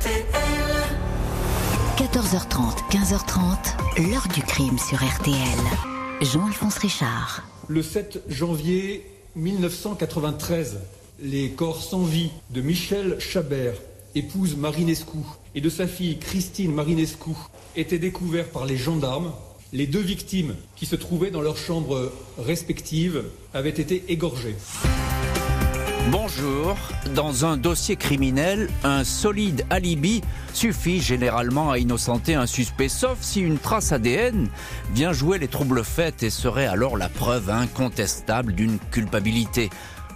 RTL. 14h30, 15h30, l'heure du crime sur RTL. Jean-Alphonse Richard. Le 7 janvier 1993, les corps sans vie de Michel Chabert, épouse Marinescu, et de sa fille Christine Marinescu étaient découverts par les gendarmes. Les deux victimes qui se trouvaient dans leurs chambres respectives avaient été égorgées. Bonjour. Dans un dossier criminel, un solide alibi suffit généralement à innocenter un suspect, sauf si une trace ADN vient jouer les troubles faits et serait alors la preuve incontestable d'une culpabilité.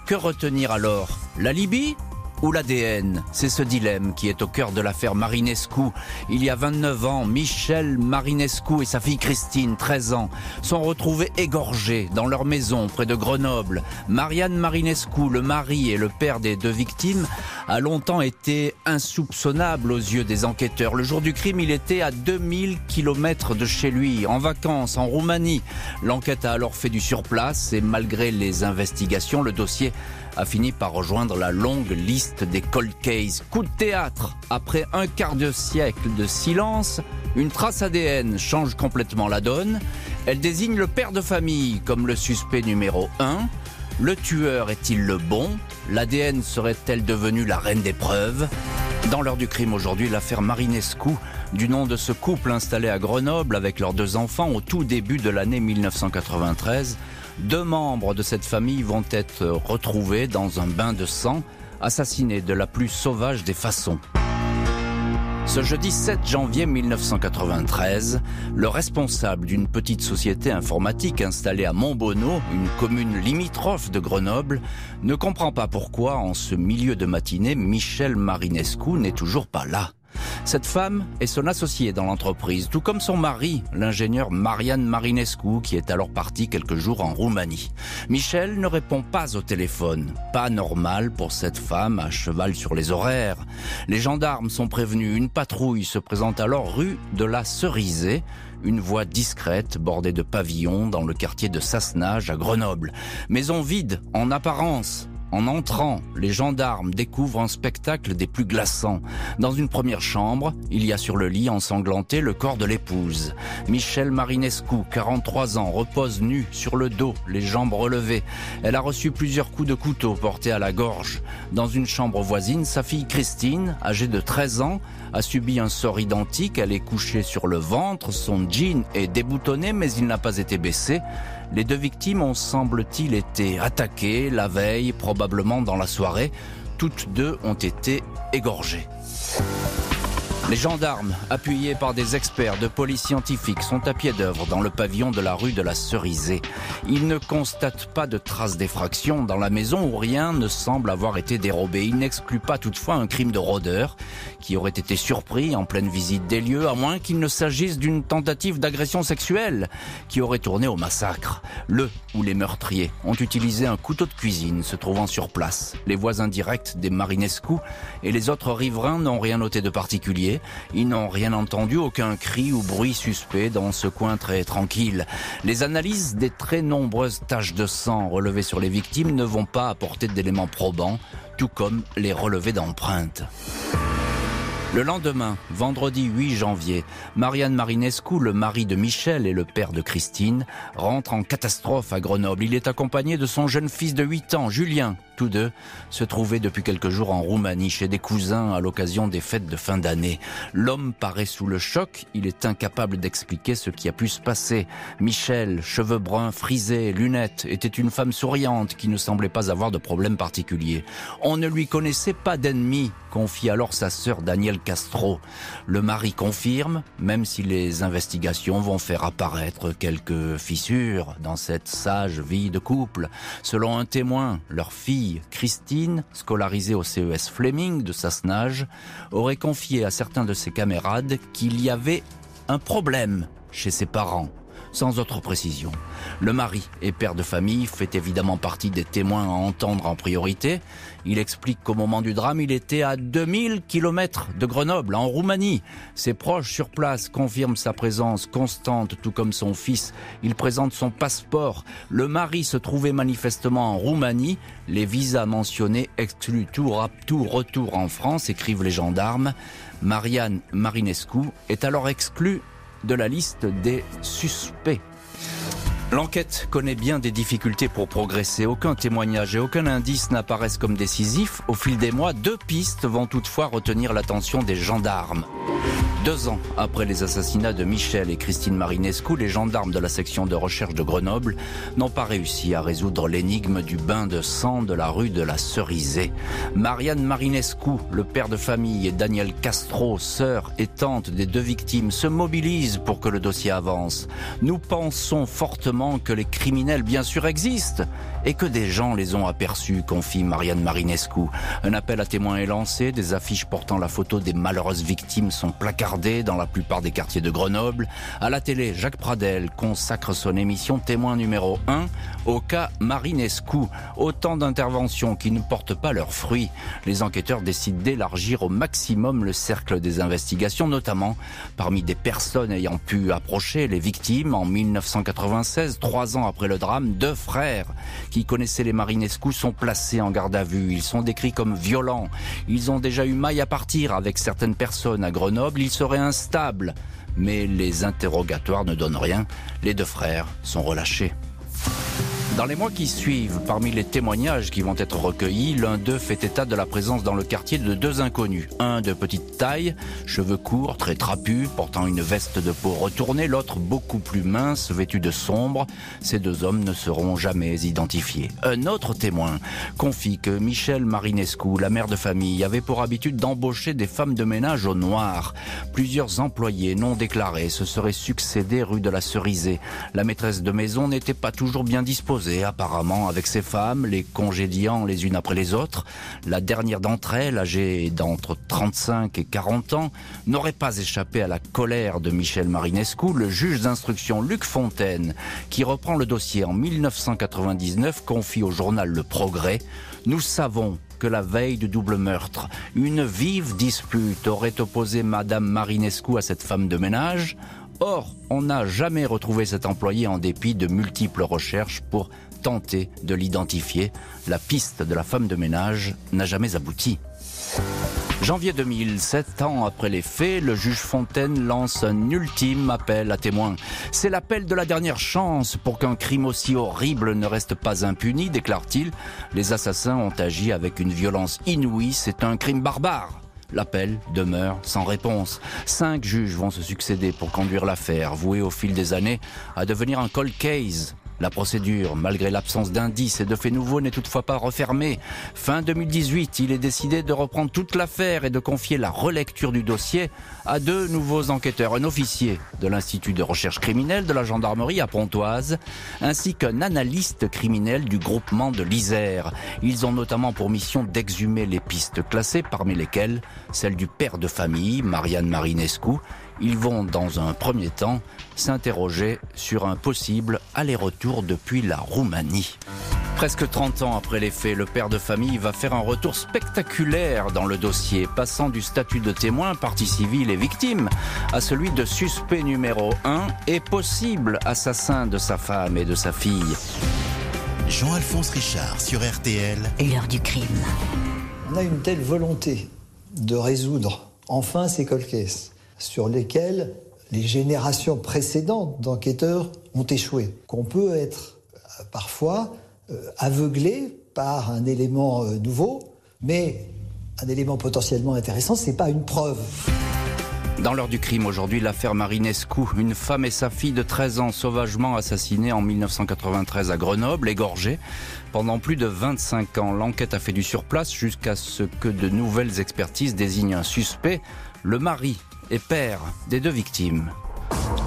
Que retenir alors? L'alibi? Ou l'ADN C'est ce dilemme qui est au cœur de l'affaire Marinescu. Il y a 29 ans, Michel Marinescu et sa fille Christine, 13 ans, sont retrouvés égorgés dans leur maison près de Grenoble. Marianne Marinescu, le mari et le père des deux victimes, a longtemps été insoupçonnable aux yeux des enquêteurs. Le jour du crime, il était à 2000 km de chez lui, en vacances, en Roumanie. L'enquête a alors fait du surplace et malgré les investigations, le dossier a fini par rejoindre la longue liste des cold cases. Coup de théâtre, après un quart de siècle de silence, une trace ADN change complètement la donne. Elle désigne le père de famille comme le suspect numéro 1. Le tueur est-il le bon? L'ADN serait-elle devenue la reine des preuves? Dans l'heure du crime aujourd'hui, l'affaire Marinescu, du nom de ce couple installé à Grenoble avec leurs deux enfants au tout début de l'année 1993, deux membres de cette famille vont être retrouvés dans un bain de sang, assassinés de la plus sauvage des façons. Ce jeudi 7 janvier 1993, le responsable d'une petite société informatique installée à Montbonneau, une commune limitrophe de Grenoble, ne comprend pas pourquoi, en ce milieu de matinée, Michel Marinescu n'est toujours pas là. Cette femme est son associée dans l'entreprise, tout comme son mari, l'ingénieur Marianne Marinescu, qui est alors parti quelques jours en Roumanie. Michel ne répond pas au téléphone. Pas normal pour cette femme à cheval sur les horaires. Les gendarmes sont prévenus. Une patrouille se présente alors rue de la Cerisée, une voie discrète bordée de pavillons dans le quartier de Sassenage à Grenoble. Maison vide en apparence, en entrant, les gendarmes découvrent un spectacle des plus glaçants. Dans une première chambre, il y a sur le lit ensanglanté le corps de l'épouse. Michel Marinescu, 43 ans, repose nu sur le dos, les jambes relevées. Elle a reçu plusieurs coups de couteau portés à la gorge. Dans une chambre voisine, sa fille Christine, âgée de 13 ans, a subi un sort identique. Elle est couchée sur le ventre, son jean est déboutonné mais il n'a pas été baissé. Les deux victimes ont, semble-t-il, été attaquées la veille, probablement dans la soirée. Toutes deux ont été égorgées. Les gendarmes, appuyés par des experts de police scientifique, sont à pied d'œuvre dans le pavillon de la rue de la Cerisée. Ils ne constatent pas de traces d'effraction dans la maison où rien ne semble avoir été dérobé. Ils n'excluent pas toutefois un crime de rôdeur qui aurait été surpris en pleine visite des lieux, à moins qu'il ne s'agisse d'une tentative d'agression sexuelle qui aurait tourné au massacre. Le ou les meurtriers ont utilisé un couteau de cuisine se trouvant sur place. Les voisins directs des Marinescu et les autres riverains n'ont rien noté de particulier. Ils n'ont rien entendu, aucun cri ou bruit suspect dans ce coin très tranquille. Les analyses des très nombreuses taches de sang relevées sur les victimes ne vont pas apporter d'éléments probants, tout comme les relevés d'empreintes. Le lendemain, vendredi 8 janvier, Marianne Marinescu, le mari de Michel et le père de Christine, rentre en catastrophe à Grenoble. Il est accompagné de son jeune fils de 8 ans, Julien. Tous deux se trouvaient depuis quelques jours en Roumanie chez des cousins à l'occasion des fêtes de fin d'année. L'homme paraît sous le choc, il est incapable d'expliquer ce qui a pu se passer. Michel, cheveux bruns, frisés, lunettes, était une femme souriante qui ne semblait pas avoir de problème particulier. On ne lui connaissait pas d'ennemi, confie alors sa sœur Danielle Castro. Le mari confirme, même si les investigations vont faire apparaître quelques fissures dans cette sage vie de couple. Selon un témoin, leur fille Christine, scolarisée au CES Fleming de Sassenage, aurait confié à certains de ses camarades qu'il y avait un problème chez ses parents. Sans autre précision. Le mari et père de famille fait évidemment partie des témoins à entendre en priorité. Il explique qu'au moment du drame, il était à 2000 km de Grenoble, en Roumanie. Ses proches sur place confirment sa présence constante, tout comme son fils. Il présente son passeport. Le mari se trouvait manifestement en Roumanie. Les visas mentionnés excluent tout, tout retour en France, écrivent les gendarmes. Marianne Marinescu est alors exclue de la liste des suspects. L'enquête connaît bien des difficultés pour progresser. Aucun témoignage et aucun indice n'apparaissent comme décisifs. Au fil des mois, deux pistes vont toutefois retenir l'attention des gendarmes. Deux ans après les assassinats de Michel et Christine Marinescu, les gendarmes de la section de recherche de Grenoble n'ont pas réussi à résoudre l'énigme du bain de sang de la rue de la Cerisée. Marianne Marinescu, le père de famille, et Daniel Castro, sœur et tante des deux victimes, se mobilisent pour que le dossier avance. Nous pensons fortement que les criminels, bien sûr, existent et que des gens les ont aperçus, confie Marianne Marinescu. Un appel à témoins est lancé, des affiches portant la photo des malheureuses victimes sont placardées dans la plupart des quartiers de Grenoble. À la télé, Jacques Pradel consacre son émission témoin numéro 1 au cas Marinescu. Autant d'interventions qui ne portent pas leurs fruits. Les enquêteurs décident d'élargir au maximum le cercle des investigations, notamment parmi des personnes ayant pu approcher les victimes en 1996, trois ans après le drame. Deux frères qui connaissaient les Marinescu sont placés en garde à vue. Ils sont décrits comme violents. Ils ont déjà eu maille à partir avec certaines personnes à Grenoble. Ils serait instable. Mais les interrogatoires ne donnent rien. Les deux frères sont relâchés. Dans les mois qui suivent, parmi les témoignages qui vont être recueillis, l'un d'eux fait état de la présence dans le quartier de deux inconnus. Un de petite taille, cheveux courts, très trapus, portant une veste de peau retournée, l'autre beaucoup plus mince, vêtu de sombre. Ces deux hommes ne seront jamais identifiés. Un autre témoin confie que Michel Marinescu, la mère de famille, avait pour habitude d'embaucher des femmes de ménage au noir. Plusieurs employés non déclarés se seraient succédés rue de la Cerisée. La maîtresse de maison n'était pas toujours bien disposée apparemment avec ses femmes, les congédiant les unes après les autres. La dernière d'entre elles, âgée d'entre 35 et 40 ans, n'aurait pas échappé à la colère de Michel Marinescu, le juge d'instruction Luc Fontaine, qui reprend le dossier en 1999, confie au journal Le Progrès. Nous savons que la veille du double meurtre, une vive dispute aurait opposé Madame Marinescu à cette femme de ménage. Or, on n'a jamais retrouvé cet employé en dépit de multiples recherches pour tenter de l'identifier. La piste de la femme de ménage n'a jamais abouti. Janvier 2000, sept ans après les faits, le juge Fontaine lance un ultime appel à témoins. C'est l'appel de la dernière chance pour qu'un crime aussi horrible ne reste pas impuni, déclare-t-il. Les assassins ont agi avec une violence inouïe, c'est un crime barbare. L'appel demeure sans réponse. Cinq juges vont se succéder pour conduire l'affaire, vouée au fil des années à devenir un cold case, la procédure, malgré l'absence d'indices et de faits nouveaux, n'est toutefois pas refermée. Fin 2018, il est décidé de reprendre toute l'affaire et de confier la relecture du dossier à deux nouveaux enquêteurs, un officier de l'Institut de recherche criminelle de la gendarmerie à Pontoise, ainsi qu'un analyste criminel du groupement de l'Isère. Ils ont notamment pour mission d'exhumer les pistes classées, parmi lesquelles celle du père de famille, Marianne Marinescu, ils vont dans un premier temps s'interroger sur un possible aller-retour depuis la Roumanie. Presque 30 ans après les faits, le père de famille va faire un retour spectaculaire dans le dossier, passant du statut de témoin, partie civile et victime, à celui de suspect numéro 1 et possible assassin de sa femme et de sa fille. Jean-Alphonse Richard sur RTL. L'heure du crime. On a une telle volonté de résoudre enfin ces cold sur lesquels les générations précédentes d'enquêteurs ont échoué. Qu'on peut être euh, parfois euh, aveuglé par un élément euh, nouveau, mais un élément potentiellement intéressant, ce n'est pas une preuve. Dans l'heure du crime aujourd'hui, l'affaire Marinescu, une femme et sa fille de 13 ans sauvagement assassinées en 1993 à Grenoble, égorgées. Pendant plus de 25 ans, l'enquête a fait du surplace jusqu'à ce que de nouvelles expertises désignent un suspect, le mari et père des deux victimes.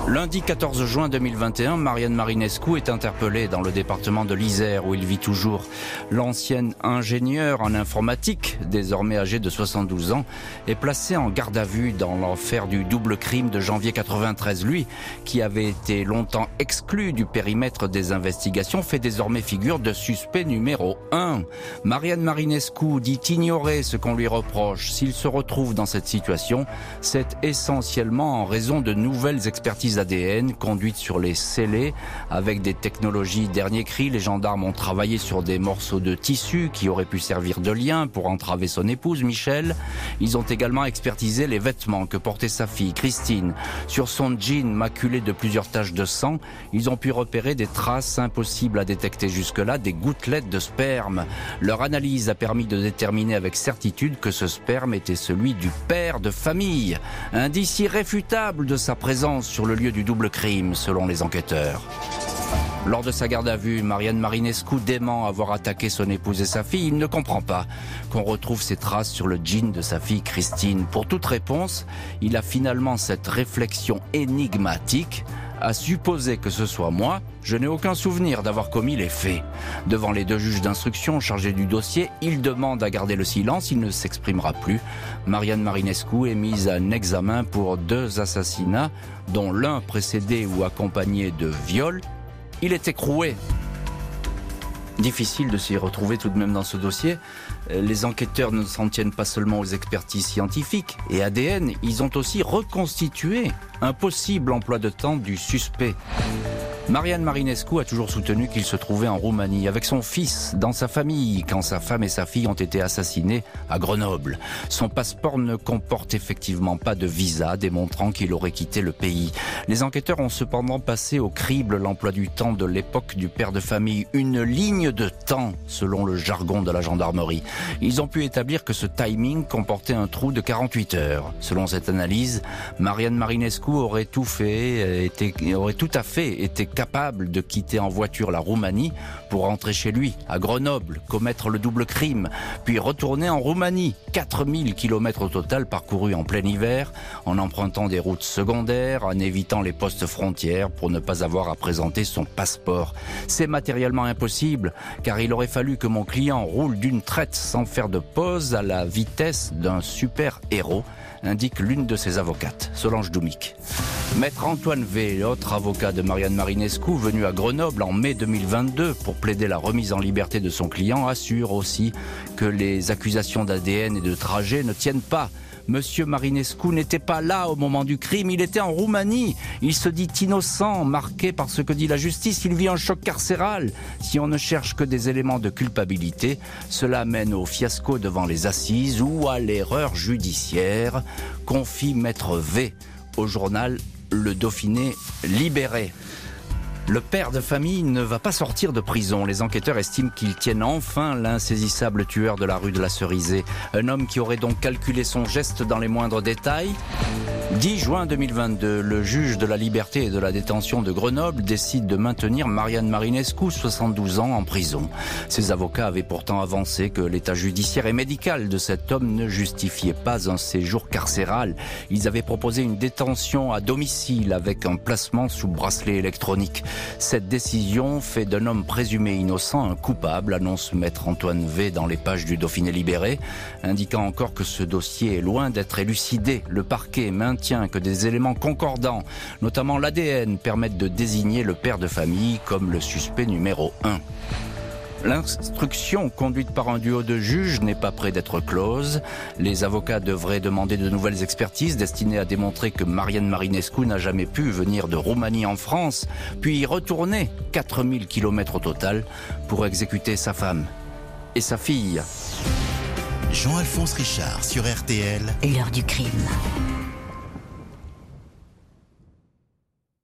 Lundi 14 juin 2021, Marianne Marinescu est interpellée dans le département de l'Isère où il vit toujours. L'ancienne ingénieure en informatique, désormais âgée de 72 ans, est placée en garde à vue dans l'affaire du double crime de janvier 93. Lui, qui avait été longtemps exclu du périmètre des investigations, fait désormais figure de suspect numéro 1. Marianne Marinescu dit ignorer ce qu'on lui reproche. S'il se retrouve dans cette situation, c'est essentiellement en raison de nouvelles expertises ADN conduite sur les scellés avec des technologies dernier cri. Les gendarmes ont travaillé sur des morceaux de tissu qui auraient pu servir de lien pour entraver son épouse Michel. Ils ont également expertisé les vêtements que portait sa fille Christine. Sur son jean maculé de plusieurs taches de sang, ils ont pu repérer des traces impossibles à détecter jusque-là, des gouttelettes de sperme. Leur analyse a permis de déterminer avec certitude que ce sperme était celui du père de famille. Indice irréfutable de sa présence sur le lieu du double crime, selon les enquêteurs. Lors de sa garde à vue, Marianne Marinescu dément avoir attaqué son épouse et sa fille. Il ne comprend pas qu'on retrouve ses traces sur le jean de sa fille Christine. Pour toute réponse, il a finalement cette réflexion énigmatique à supposer que ce soit moi, je n'ai aucun souvenir d'avoir commis les faits. Devant les deux juges d'instruction chargés du dossier, il demande à garder le silence, il ne s'exprimera plus. Marianne Marinescu est mise en examen pour deux assassinats, dont l'un précédé ou accompagné de viol. Il est écroué difficile de s'y retrouver tout de même dans ce dossier. Euh, les enquêteurs ne s'en tiennent pas seulement aux expertises scientifiques et ADN, ils ont aussi reconstitué un possible emploi de temps du suspect. Marianne Marinescu a toujours soutenu qu'il se trouvait en Roumanie avec son fils, dans sa famille, quand sa femme et sa fille ont été assassinées à Grenoble. Son passeport ne comporte effectivement pas de visa démontrant qu'il aurait quitté le pays. Les enquêteurs ont cependant passé au crible l'emploi du temps de l'époque du père de famille, une ligne de temps selon le jargon de la gendarmerie. Ils ont pu établir que ce timing comportait un trou de 48 heures. Selon cette analyse, Marianne Marinescu aurait tout fait, était, aurait tout à fait été capable de quitter en voiture la Roumanie pour rentrer chez lui, à Grenoble, commettre le double crime, puis retourner en Roumanie. 4000 km au total parcourus en plein hiver, en empruntant des routes secondaires, en évitant les postes frontières pour ne pas avoir à présenter son passeport. C'est matériellement impossible, car il aurait fallu que mon client roule d'une traite sans faire de pause à la vitesse d'un super héros indique l'une de ses avocates, Solange Doumic. Maître Antoine V, autre avocat de Marianne Marinescu, venu à Grenoble en mai 2022 pour plaider la remise en liberté de son client, assure aussi que les accusations d'ADN et de trajet ne tiennent pas Monsieur Marinescu n'était pas là au moment du crime, il était en Roumanie. Il se dit innocent, marqué par ce que dit la justice, il vit un choc carcéral. Si on ne cherche que des éléments de culpabilité, cela mène au fiasco devant les assises ou à l'erreur judiciaire, confie Maître V au journal Le Dauphiné libéré. Le père de famille ne va pas sortir de prison. Les enquêteurs estiment qu'ils tiennent enfin l'insaisissable tueur de la rue de la Cerisée. Un homme qui aurait donc calculé son geste dans les moindres détails. 10 juin 2022, le juge de la liberté et de la détention de Grenoble décide de maintenir Marianne Marinescu, 72 ans, en prison. Ses avocats avaient pourtant avancé que l'état judiciaire et médical de cet homme ne justifiait pas un séjour carcéral. Ils avaient proposé une détention à domicile avec un placement sous bracelet électronique. Cette décision fait d'un homme présumé innocent un coupable, annonce maître Antoine V dans les pages du Dauphiné libéré, indiquant encore que ce dossier est loin d'être élucidé. Le parquet maintient que des éléments concordants, notamment l'ADN, permettent de désigner le père de famille comme le suspect numéro 1. L'instruction conduite par un duo de juges n'est pas près d'être close. Les avocats devraient demander de nouvelles expertises destinées à démontrer que Marianne Marinescu n'a jamais pu venir de Roumanie en France, puis y retourner 4000 km au total pour exécuter sa femme et sa fille. Jean-Alphonse Richard sur RTL. L'heure du crime.